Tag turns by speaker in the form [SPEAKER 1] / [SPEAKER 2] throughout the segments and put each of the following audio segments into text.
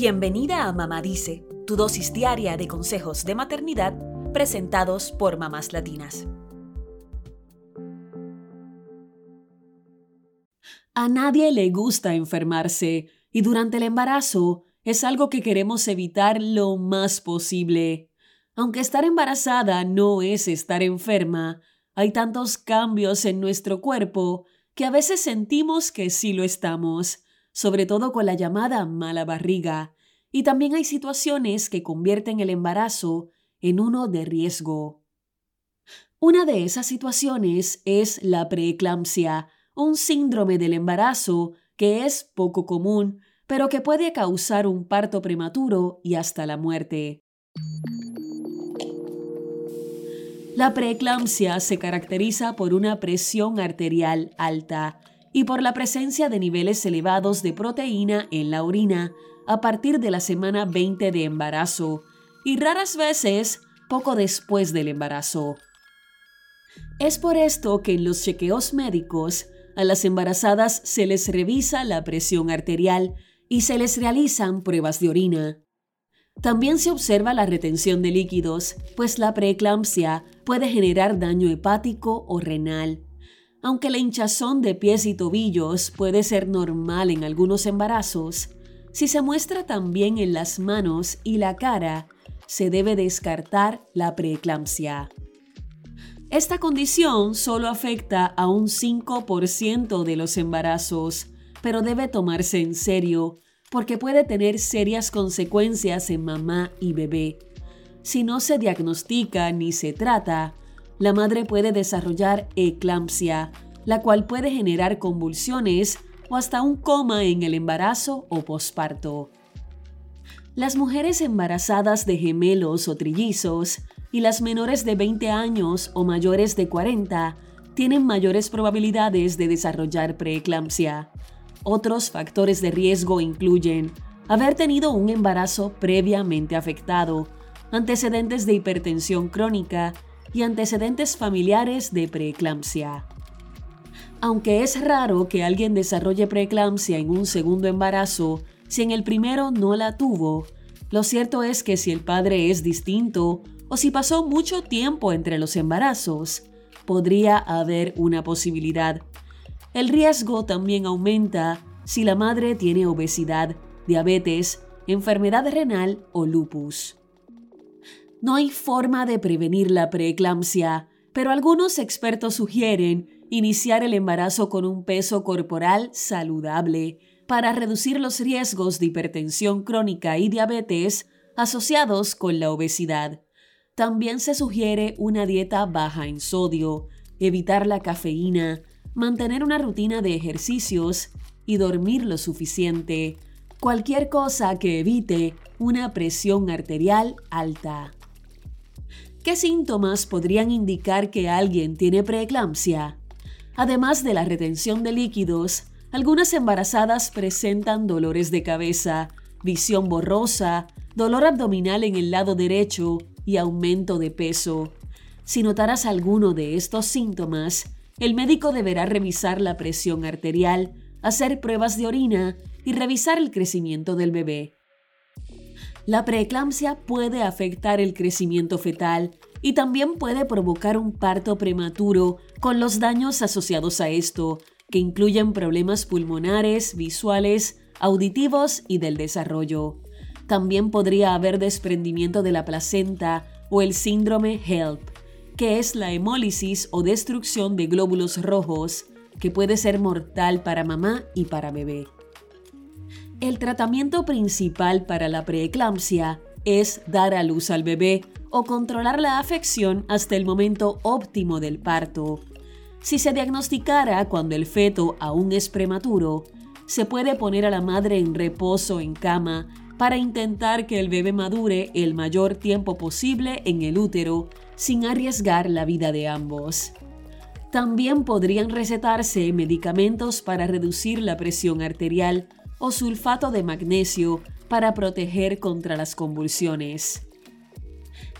[SPEAKER 1] Bienvenida a Mamá Dice, tu dosis diaria de consejos de maternidad presentados por mamás latinas. A nadie le gusta enfermarse y durante el embarazo es algo que queremos evitar lo más posible. Aunque estar embarazada no es estar enferma, hay tantos cambios en nuestro cuerpo que a veces sentimos que sí lo estamos, sobre todo con la llamada mala barriga, y también hay situaciones que convierten el embarazo en uno de riesgo. Una de esas situaciones es la preeclampsia, un síndrome del embarazo que es poco común, pero que puede causar un parto prematuro y hasta la muerte. La preeclampsia se caracteriza por una presión arterial alta y por la presencia de niveles elevados de proteína en la orina a partir de la semana 20 de embarazo y raras veces poco después del embarazo. Es por esto que en los chequeos médicos a las embarazadas se les revisa la presión arterial y se les realizan pruebas de orina. También se observa la retención de líquidos, pues la preeclampsia puede generar daño hepático o renal. Aunque la hinchazón de pies y tobillos puede ser normal en algunos embarazos, si se muestra también en las manos y la cara, se debe descartar la preeclampsia. Esta condición solo afecta a un 5% de los embarazos, pero debe tomarse en serio porque puede tener serias consecuencias en mamá y bebé. Si no se diagnostica ni se trata, la madre puede desarrollar eclampsia, la cual puede generar convulsiones o hasta un coma en el embarazo o posparto. Las mujeres embarazadas de gemelos o trillizos y las menores de 20 años o mayores de 40 tienen mayores probabilidades de desarrollar preeclampsia. Otros factores de riesgo incluyen haber tenido un embarazo previamente afectado, antecedentes de hipertensión crónica y antecedentes familiares de preeclampsia. Aunque es raro que alguien desarrolle preeclampsia en un segundo embarazo, si en el primero no la tuvo, lo cierto es que si el padre es distinto o si pasó mucho tiempo entre los embarazos, podría haber una posibilidad. El riesgo también aumenta si la madre tiene obesidad, diabetes, enfermedad renal o lupus. No hay forma de prevenir la preeclampsia, pero algunos expertos sugieren iniciar el embarazo con un peso corporal saludable para reducir los riesgos de hipertensión crónica y diabetes asociados con la obesidad. También se sugiere una dieta baja en sodio, evitar la cafeína, mantener una rutina de ejercicios y dormir lo suficiente. Cualquier cosa que evite una presión arterial alta. ¿Qué síntomas podrían indicar que alguien tiene preeclampsia? Además de la retención de líquidos, algunas embarazadas presentan dolores de cabeza, visión borrosa, dolor abdominal en el lado derecho y aumento de peso. Si notaras alguno de estos síntomas, el médico deberá revisar la presión arterial, hacer pruebas de orina y revisar el crecimiento del bebé. La preeclampsia puede afectar el crecimiento fetal y también puede provocar un parto prematuro con los daños asociados a esto, que incluyen problemas pulmonares, visuales, auditivos y del desarrollo. También podría haber desprendimiento de la placenta o el síndrome HELP, que es la hemólisis o destrucción de glóbulos rojos, que puede ser mortal para mamá y para bebé. El tratamiento principal para la preeclampsia es dar a luz al bebé o controlar la afección hasta el momento óptimo del parto. Si se diagnosticara cuando el feto aún es prematuro, se puede poner a la madre en reposo en cama para intentar que el bebé madure el mayor tiempo posible en el útero sin arriesgar la vida de ambos. También podrían recetarse medicamentos para reducir la presión arterial o sulfato de magnesio para proteger contra las convulsiones.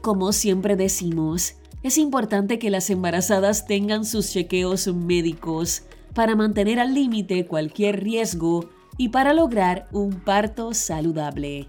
[SPEAKER 1] Como siempre decimos, es importante que las embarazadas tengan sus chequeos médicos para mantener al límite cualquier riesgo y para lograr un parto saludable.